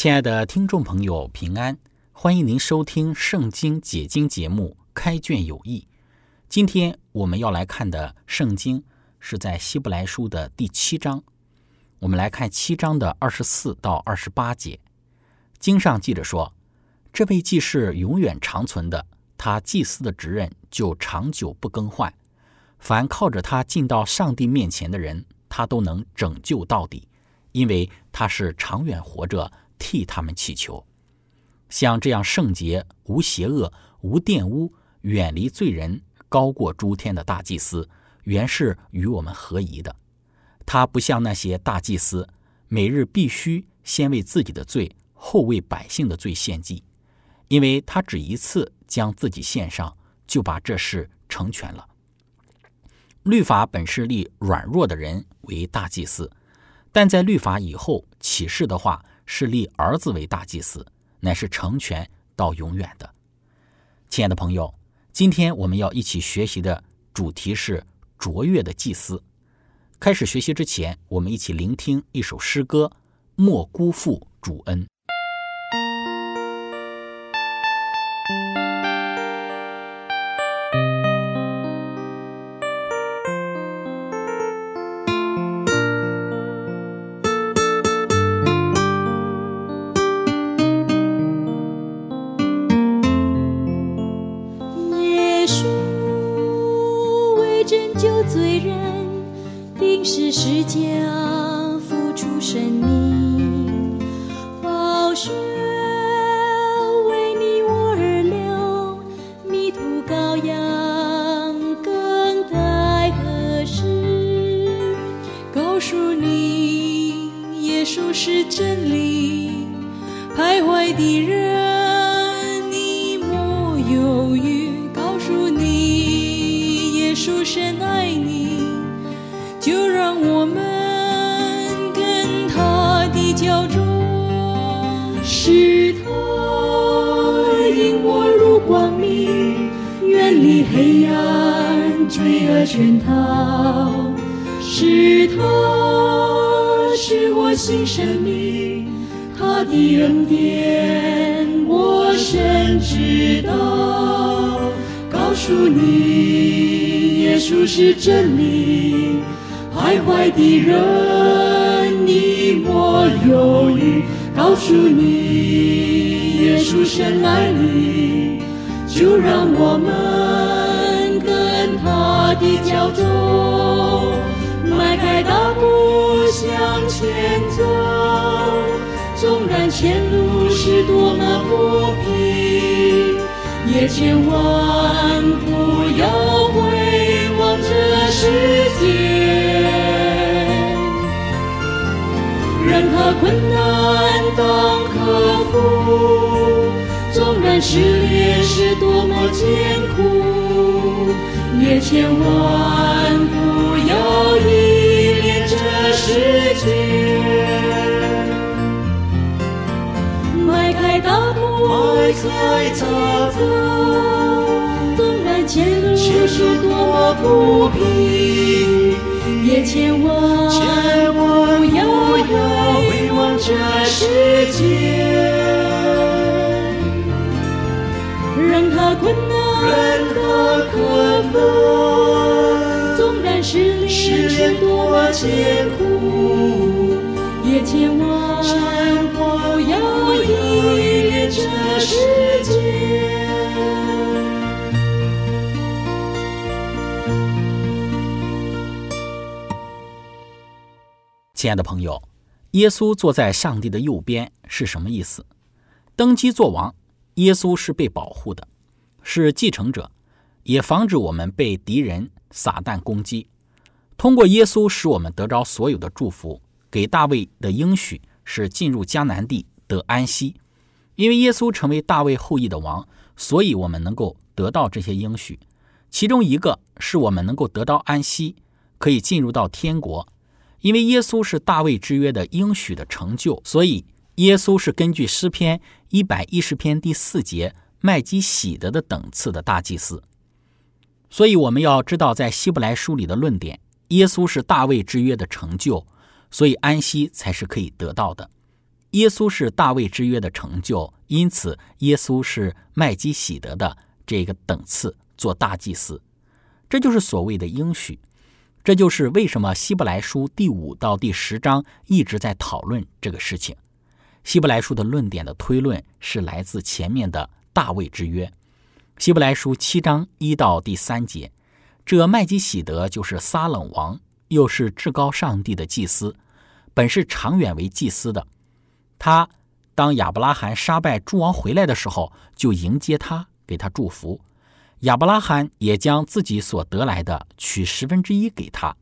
亲爱的听众朋友，平安！欢迎您收听《圣经解经》节目《开卷有益》。今天我们要来看的圣经是在希伯来书的第七章。我们来看七章的二十四到二十八节。经上记着说：“这位祭司永远长存的，他祭司的职任就长久不更换。凡靠着他进到上帝面前的人，他都能拯救到底，因为他是长远活着。”替他们祈求，像这样圣洁、无邪恶、无玷污、远离罪人、高过诸天的大祭司，原是与我们合宜的。他不像那些大祭司，每日必须先为自己的罪，后为百姓的罪献祭，因为他只一次将自己献上，就把这事成全了。律法本是立软弱的人为大祭司，但在律法以后启示的话。是立儿子为大祭司，乃是成全到永远的。亲爱的朋友，今天我们要一起学习的主题是卓越的祭司。开始学习之前，我们一起聆听一首诗歌：莫辜负主恩。罪人定是世家付出生命。知道。告诉你，耶稣是真理，徘徊的人你莫犹豫。告诉你，耶稣深爱你，就让我们跟他。的脚走，迈开大步向前走。纵然前路是多么不平，也千万不要回望这世界。任它困难当克服，纵然失恋是多么艰苦。也千万步走，纵然前路是多么不平，也千万不要回望这世界，任何困难。纵然是历多艰苦，也千万世界亲爱的朋友耶稣坐在上帝的右边是什么意思？登基做王耶稣是被保护的。是继承者也防止我们被敌人撒旦攻击。通过耶稣使我们得着所有的祝福给大卫的应许是进入迦南地得安息。因为耶稣成为大卫后裔的王，所以我们能够得到这些应许。其中一个是我们能够得到安息，可以进入到天国，因为耶稣是大卫之约的应许的成就，所以耶稣是根据诗篇一百一十篇第四节麦基喜德的等次的大祭司。所以我们要知道，在希伯来书里的论点。耶稣是大卫之约的成就，所以安息才是可以得到的。耶稣是大卫之约的成就，因此耶稣是麦基喜德的这个等次做大祭司。这就是所谓的应许。这就是为什么希伯来书第五到第十章一直在讨论这个事情。希伯来书的论点的推论是来自前面的大卫之约。希伯来书七章一到第三节。这麦基喜德就是撒冷王，又是至高上帝的祭司，本是长远为祭司的。他当亚伯拉罕杀败诸王回来的时候，就迎接他，给他祝福。亚伯拉罕也将自己所得来的取十分之一给他。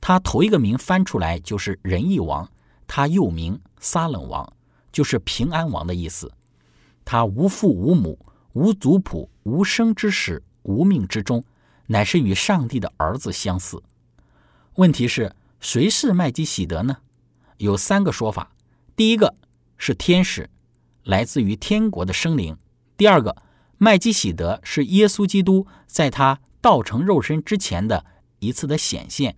他头一个名翻出来就是仁义王，他又名撒冷王，就是平安王的意思。他无父无母，无族谱，无生之始，无命之终。乃是与上帝的儿子相似。问题是谁是麦基喜德呢？有三个说法：第一个是天使，来自于天国的生灵；第二个，麦基喜德是耶稣基督在他道成肉身之前的一次的显现；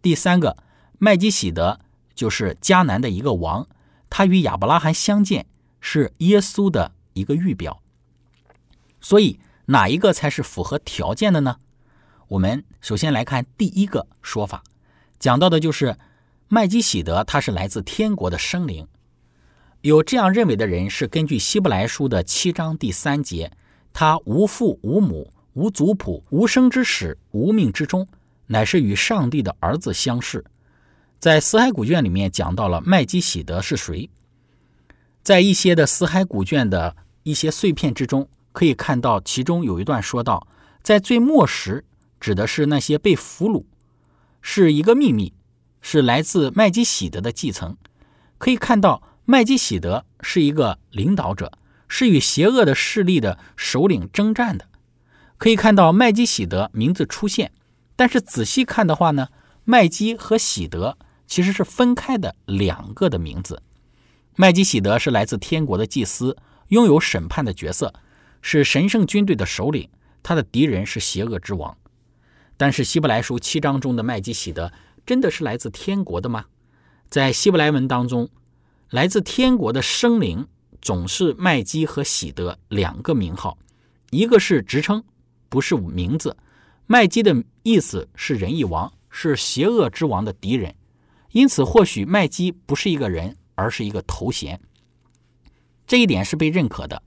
第三个，麦基喜德就是迦南的一个王，他与亚伯拉罕相见，是耶稣的一个预表。所以，哪一个才是符合条件的呢？我们首先来看第一个说法，讲到的就是麦基喜德，他是来自天国的生灵。有这样认为的人是根据希伯来书的七章第三节，他无父无母，无族谱，无生之始，无命之终，乃是与上帝的儿子相似。在死海古卷里面讲到了麦基喜德是谁，在一些的死海古卷的一些碎片之中，可以看到其中有一段说到，在最末时。指的是那些被俘虏，是一个秘密，是来自麦基喜德的继承。可以看到，麦基喜德是一个领导者，是与邪恶的势力的首领征战的。可以看到麦基喜德名字出现，但是仔细看的话呢，麦基和喜德其实是分开的两个的名字。麦基喜德是来自天国的祭司，拥有审判的角色，是神圣军队的首领，他的敌人是邪恶之王。但是希伯来书七章中的麦基喜德真的是来自天国的吗？在希伯来文当中，来自天国的生灵总是麦基和喜德两个名号，一个是职称，不是名字。麦基的意思是仁义王，是邪恶之王的敌人，因此或许麦基不是一个人，而是一个头衔。这一点是被认可的。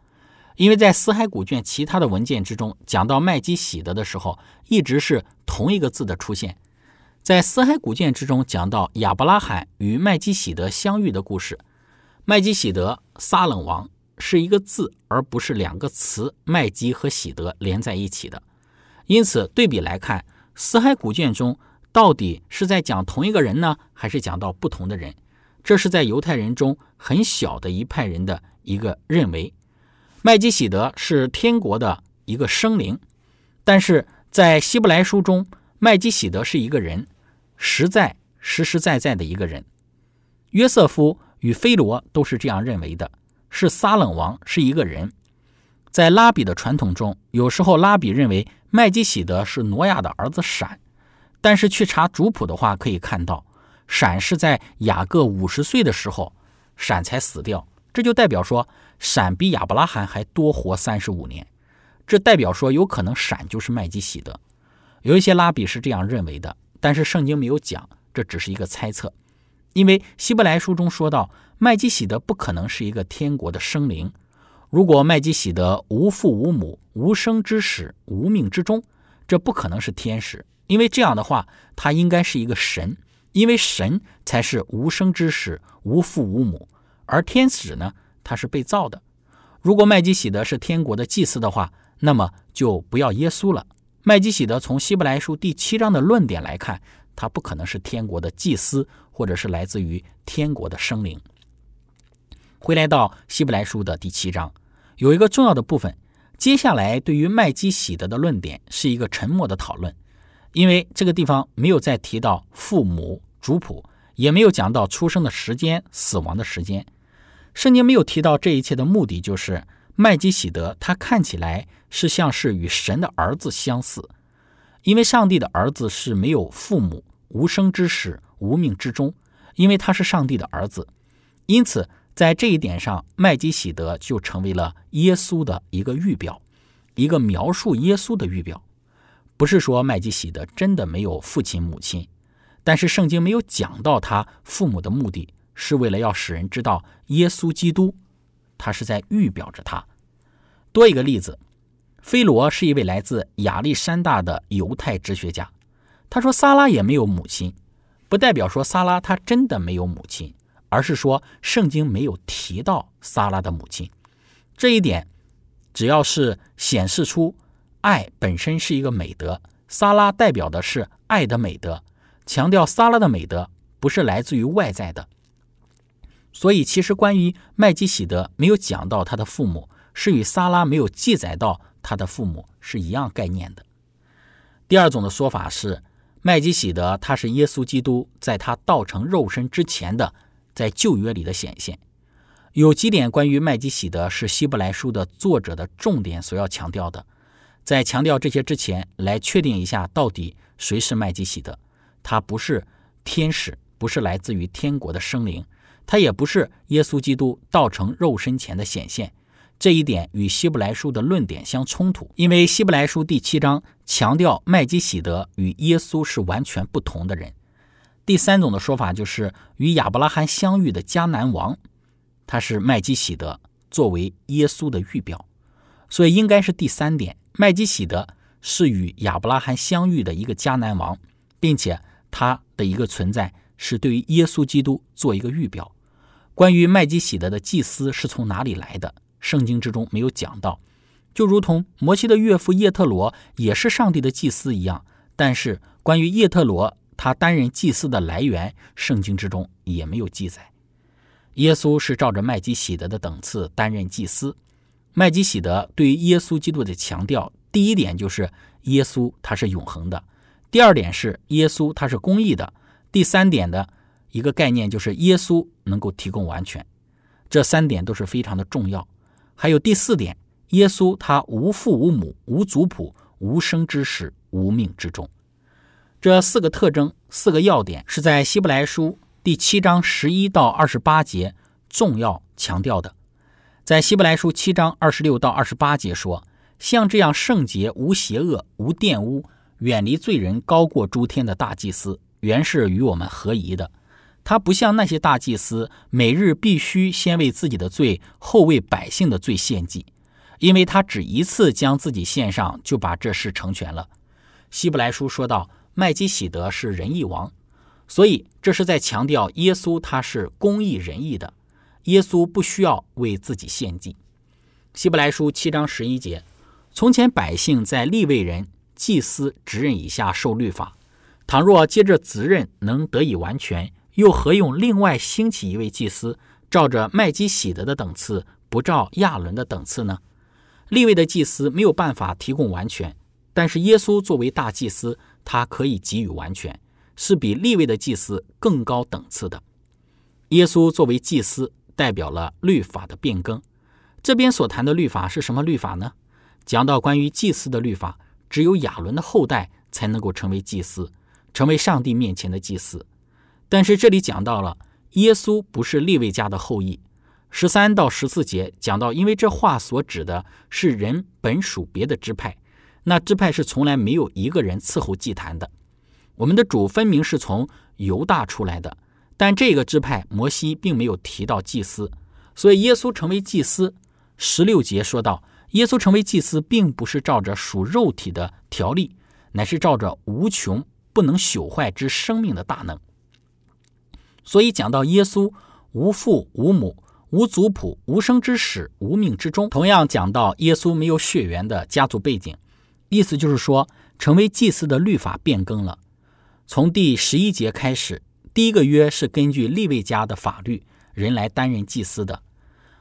因为在死海古卷其他的文件之中，讲到麦基喜德的时候，一直是同一个字的出现。在死海古卷之中讲到亚伯拉罕与麦基喜德相遇的故事，麦基喜德撒冷王是一个字，而不是两个词麦基和喜德连在一起的。因此对比来看，死海古卷中到底是在讲同一个人呢，还是讲到不同的人？这是在犹太人中很小的一派人的一个认为。麦基喜德是天国的一个生灵，但是在希伯来书中，麦基喜德是一个人，实在实实在在的一个人。约瑟夫与菲罗都是这样认为的，是撒冷王是一个人。在拉比的传统中，有时候拉比认为麦基喜德是挪亚的儿子闪，但是去查族谱的话，可以看到闪是在雅各五十岁的时候，闪才死掉。这就代表说，闪比亚伯拉罕还多活三十五年，这代表说有可能闪就是麦基喜德。有一些拉比是这样认为的，但是圣经没有讲，这只是一个猜测。因为希伯来书中说到，麦基喜德不可能是一个天国的生灵。如果麦基喜德无父无母、无生之始、无命之终，这不可能是天使，因为这样的话，他应该是一个神，因为神才是无生之始，无父无母，而天使呢，他是被造的。如果麦基喜德是天国的祭司的话，那么就不要耶稣了。麦基喜德从希伯来书第七章的论点来看，他不可能是天国的祭司，或者是来自于天国的生灵。回来到希伯来书的第七章，有一个重要的部分。接下来对于麦基喜德的论点是一个沉默的讨论，因为这个地方没有再提到父母、族谱，也没有讲到出生的时间、死亡的时间。圣经没有提到这一切的目的，就是麦基喜德他看起来是像是与神的儿子相似，因为上帝的儿子是没有父母、无生之始、无命之中，因为他是上帝的儿子，因此。在这一点上，麦基喜德就成为了耶稣的一个预表，一个描述耶稣的预表。不是说麦基喜德真的没有父亲母亲，但是圣经没有讲到他父母的目的，是为了要使人知道耶稣基督，他是在预表着他。多一个例子，菲罗是一位来自亚历山大的犹太哲学家，他说撒拉也没有母亲，不代表说萨拉他真的没有母亲。而是说，圣经没有提到萨拉的母亲，这一点，只要是显示出爱本身是一个美德，萨拉代表的是爱的美德，强调萨拉的美德不是来自于外在的。所以，其实关于麦基喜德没有讲到他的父母，是与萨拉没有记载到他的父母是一样概念的。第二种的说法是，麦基喜德他是耶稣基督在他道成肉身之前的。在旧约里的显现，有几点关于麦基喜德是希伯来书的作者的重点所要强调的。在强调这些之前，来确定一下到底谁是麦基喜德。他不是天使，不是来自于天国的生灵，他也不是耶稣基督道成肉身前的显现。这一点与希伯来书的论点相冲突，因为希伯来书第七章强调麦基喜德与耶稣是完全不同的人。第三种的说法就是与亚伯拉罕相遇的迦南王，他是麦基喜德作为耶稣的预表，所以应该是第三点，麦基喜德是与亚伯拉罕相遇的一个迦南王，并且他的一个存在是对于耶稣基督做一个预表。关于麦基喜德的祭司是从哪里来的，圣经之中没有讲到，就如同摩西的岳父叶特罗也是上帝的祭司一样，但是关于叶特罗。他担任祭司的来源，圣经之中也没有记载。耶稣是照着麦基喜德的等次担任祭司。麦基喜德对于耶稣基督的强调，第一点就是耶稣他是永恒的；第二点是耶稣他是公义的；第三点的一个概念就是耶稣能够提供完全。这三点都是非常的重要。还有第四点，耶稣他无父无母无族谱无生之始无命之中。这四个特征、四个要点是在希伯来书第七章十一到二十八节重要强调的。在希伯来书七章二十六到二十八节说：“像这样圣洁、无邪恶、无玷污、远离罪人、高过诸天的大祭司，原是与我们合宜的。他不像那些大祭司，每日必须先为自己的罪，后为百姓的罪献祭，因为他只一次将自己献上，就把这事成全了。”希伯来书说道。麦基喜德是仁义王，所以这是在强调耶稣他是公义仁义的。耶稣不需要为自己献祭。希伯来书七章十一节：从前百姓在立位人、祭司职任以下受律法，倘若接着责任能得以完全，又何用另外兴起一位祭司，照着麦基喜德的等次，不照亚伦的等次呢？立位的祭司没有办法提供完全，但是耶稣作为大祭司。他可以给予完全，是比立位的祭司更高等次的。耶稣作为祭司，代表了律法的变更。这边所谈的律法是什么律法呢？讲到关于祭司的律法，只有亚伦的后代才能够成为祭司，成为上帝面前的祭司。但是这里讲到了耶稣不是立位家的后裔。十三到十四节讲到，因为这话所指的是人本属别的支派。那支派是从来没有一个人伺候祭坛的。我们的主分明是从犹大出来的，但这个支派摩西并没有提到祭司，所以耶稣成为祭司。十六节说到，耶稣成为祭司，并不是照着属肉体的条例，乃是照着无穷不能朽坏之生命的大能。所以讲到耶稣无父无母、无族谱、无生之始、无命之终，同样讲到耶稣没有血缘的家族背景，意思就是说，成为祭司的律法变更了。从第十一节开始，第一个约是根据利未家的法律人来担任祭司的，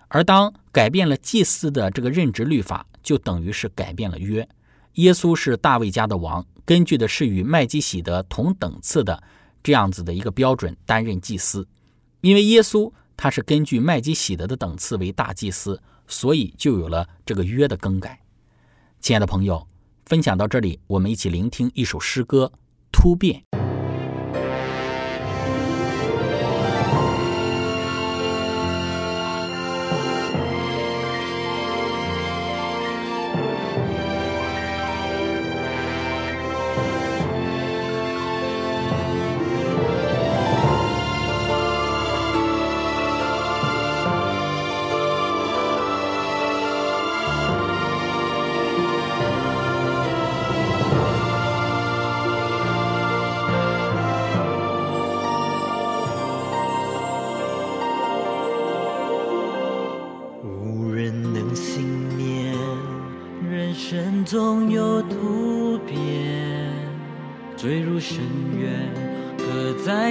而当改变了祭司的这个任职律法，就等于是改变了约。耶稣是大卫家的王，根据的是与麦基喜德同等次的这样子的一个标准担任祭司，因为耶稣他是根据麦基喜德的等次为大祭司，所以就有了这个约的更改。亲爱的朋友，分享到这里，我们一起聆听一首诗歌《突变》。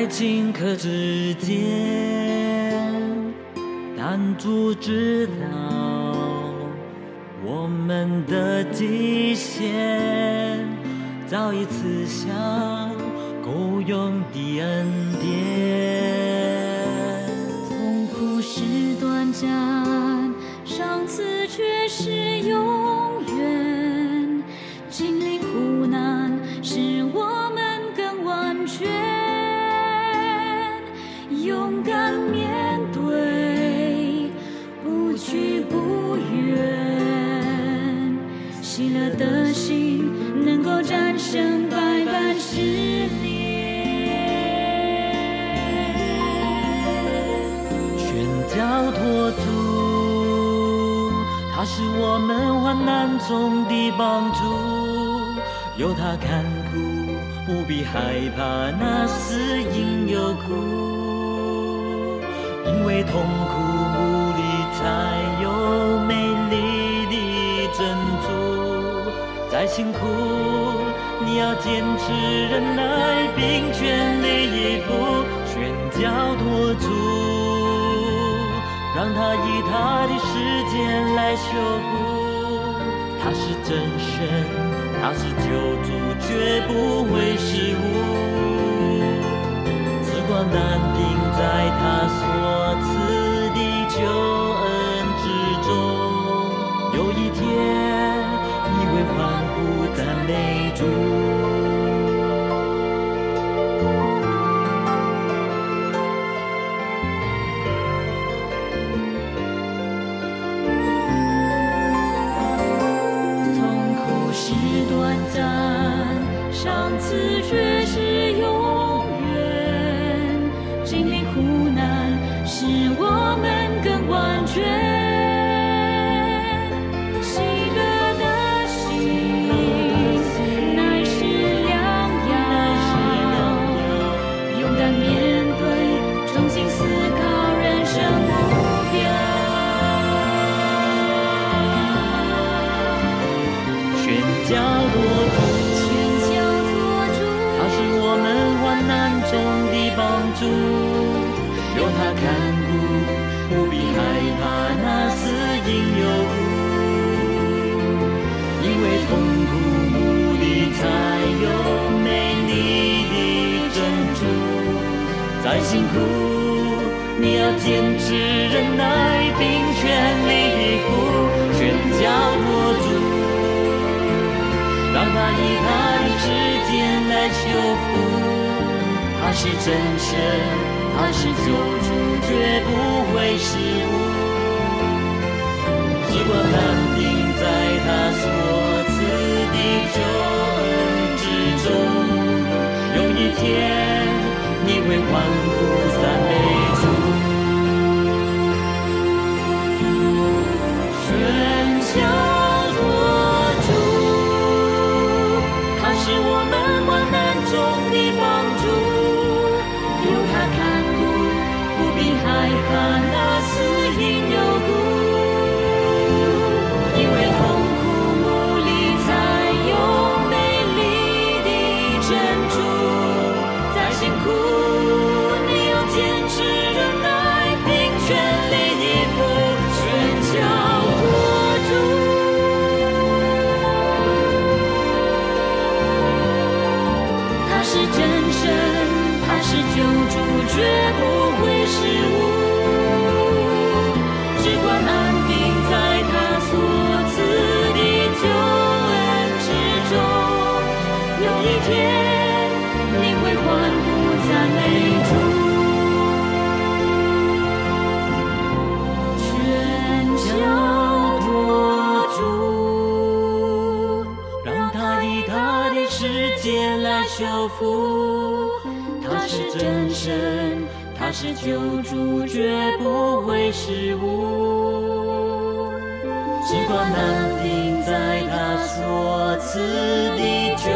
在顷刻之间。害怕那死因有苦，因为痛苦无力才有美丽的珍珠，再辛苦你要坚持忍耐，并全力以赴，全交托住。让他以他的时间来修复。他是真神，他是救主，绝不会失误。只管淡定在他所赐的救恩之中，有一天你会欢呼赞美主。你为欢呼有福。他是真神，他是救主，绝不会失误。时光难定，在他所赐的救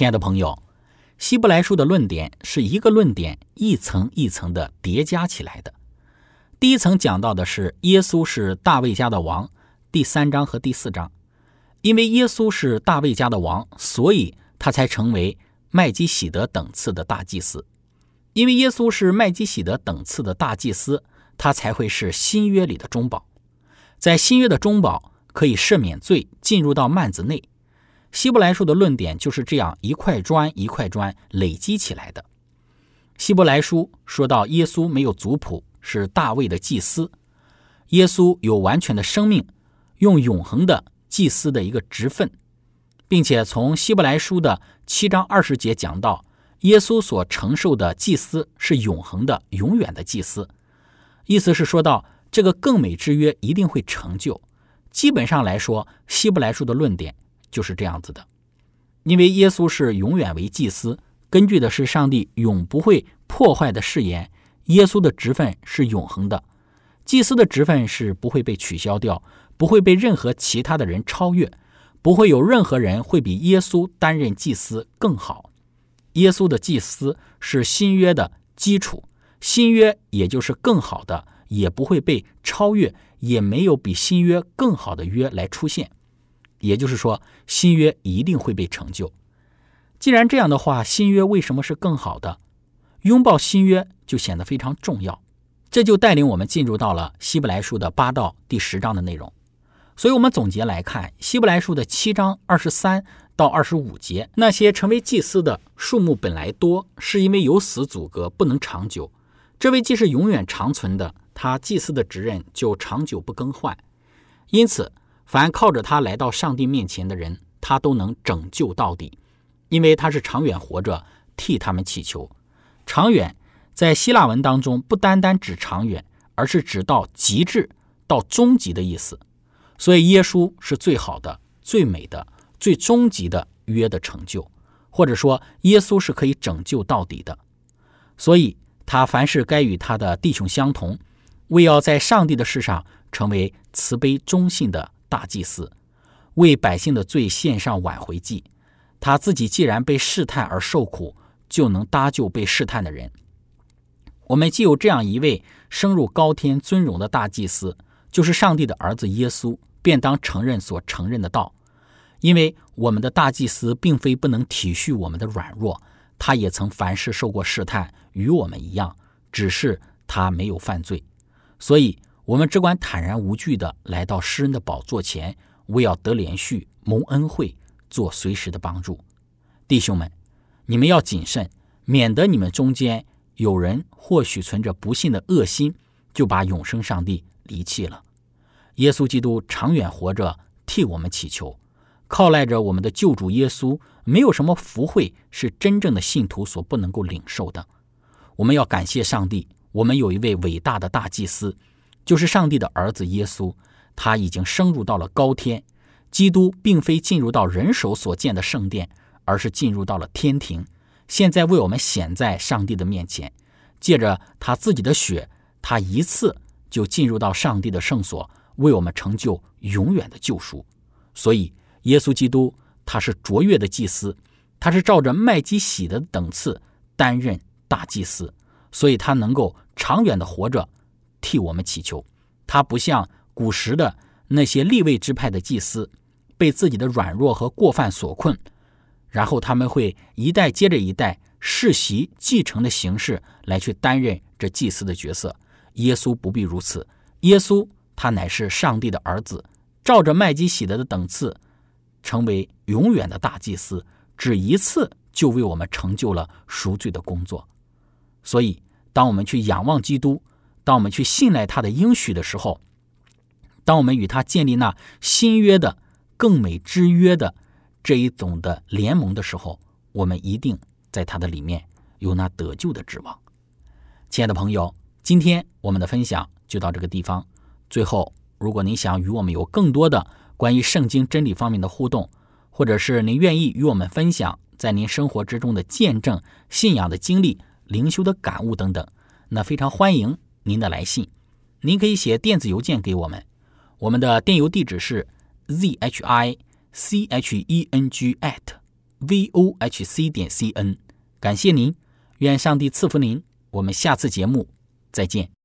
亲爱的朋友，希伯来书的论点是一个论点一层一层的叠加起来的。第一层讲到的是耶稣是大卫家的王，第三章和第四章。因为耶稣是大卫家的王，所以他才成为麦基喜德等次的大祭司。因为耶稣是麦基喜德等次的大祭司，他才会是新约里的中保。在新约的中保可以赦免罪，进入到幔子内。希伯来书的论点就是这样一块砖一块砖累积起来的。希伯来书说到耶稣没有族谱，是大卫的祭司。耶稣有完全的生命，用永恒的祭司的一个职分，并且从希伯来书的七章二十节讲到，耶稣所承受的祭司是永恒的、永远的祭司。意思是说到这个更美之约一定会成就。基本上来说，希伯来书的论点。就是这样子的，因为耶稣是永远为祭司，根据的是上帝永不会破坏的誓言。耶稣的职分是永恒的，祭司的职分是不会被取消掉，不会被任何其他的人超越，不会有任何人会比耶稣担任祭司更好。耶稣的祭司是新约的基础，新约也就是更好的，也不会被超越，也没有比新约更好的约来出现。也就是说，新约一定会被成就。既然这样的话，新约为什么是更好的？拥抱新约就显得非常重要。这就带领我们进入到了希伯来书的八到第十章的内容。所以，我们总结来看，希伯来书的七章二十三到二十五节，那些成为祭司的数目本来多，是因为有死阻隔，不能长久。这位既是永远长存的，他祭司的职任就长久不更换。因此。凡靠着他来到上帝面前的人，他都能拯救到底，因为他是长远活着，替他们祈求。长远在希腊文当中不单单指长远，而是指到极致、到终极的意思。所以耶稣是最好的、最美的、最终极的约的成就，或者说耶稣是可以拯救到底的。所以他凡事该与他的弟兄相同，为要在上帝的事上成为慈悲忠信的。大祭司为百姓的罪献上挽回祭，他自己既然被试探而受苦，就能搭救被试探的人。我们既有这样一位升入高天尊荣的大祭司，就是上帝的儿子耶稣，便当承认所承认的道。因为我们的大祭司并非不能体恤我们的软弱，他也曾凡事受过试探，与我们一样，只是他没有犯罪，所以。我们只管坦然无惧地来到诗人的宝座前，为要得连续蒙恩惠，做随时的帮助。弟兄们，你们要谨慎，免得你们中间有人或许存着不幸的恶心，就把永生上帝离弃了。耶稣基督长远活着，替我们祈求，靠赖着我们的救主耶稣，没有什么福惠是真正的信徒所不能够领受的。我们要感谢上帝，我们有一位伟大的大祭司。就是上帝的儿子耶稣，他已经升入到了高天。基督并非进入到人手所建的圣殿，而是进入到了天庭，现在为我们显在上帝的面前。借着他自己的血，他一次就进入到上帝的圣所，为我们成就永远的救赎。所以，耶稣基督他是卓越的祭司，他是照着麦基喜的等次担任大祭司，所以他能够长远的活着。替我们祈求，他不像古时的那些立位之派的祭司，被自己的软弱和过犯所困，然后他们会一代接着一代世袭继承的形式来去担任这祭司的角色。耶稣不必如此，耶稣他乃是上帝的儿子，照着麦基喜德的等次成为永远的大祭司，只一次就为我们成就了赎罪的工作。所以，当我们去仰望基督，当我们去信赖他的应许的时候，当我们与他建立那新约的更美之约的这一种的联盟的时候，我们一定在他的里面有那得救的指望。亲爱的朋友，今天我们的分享就到这个地方。最后，如果您想与我们有更多的关于圣经真理方面的互动，或者是您愿意与我们分享在您生活之中的见证、信仰的经历、灵修的感悟等等，那非常欢迎您的来信。您可以写电子邮件给我们，我们的电邮地址是 z h i c h e n g at v o h c 点 c n。感谢您，愿上帝赐福您。我们下次节目再见。